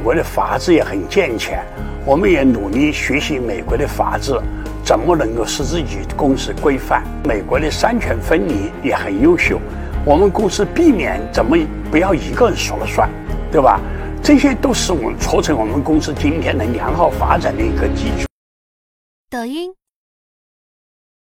美国的法制也很健全，我们也努力学习美国的法制，怎么能够使自己公司规范？美国的三权分离也很优秀，我们公司避免怎么不要一个人说了算，对吧？这些都是我们促成我们公司今天能良好发展的一个基础。抖音。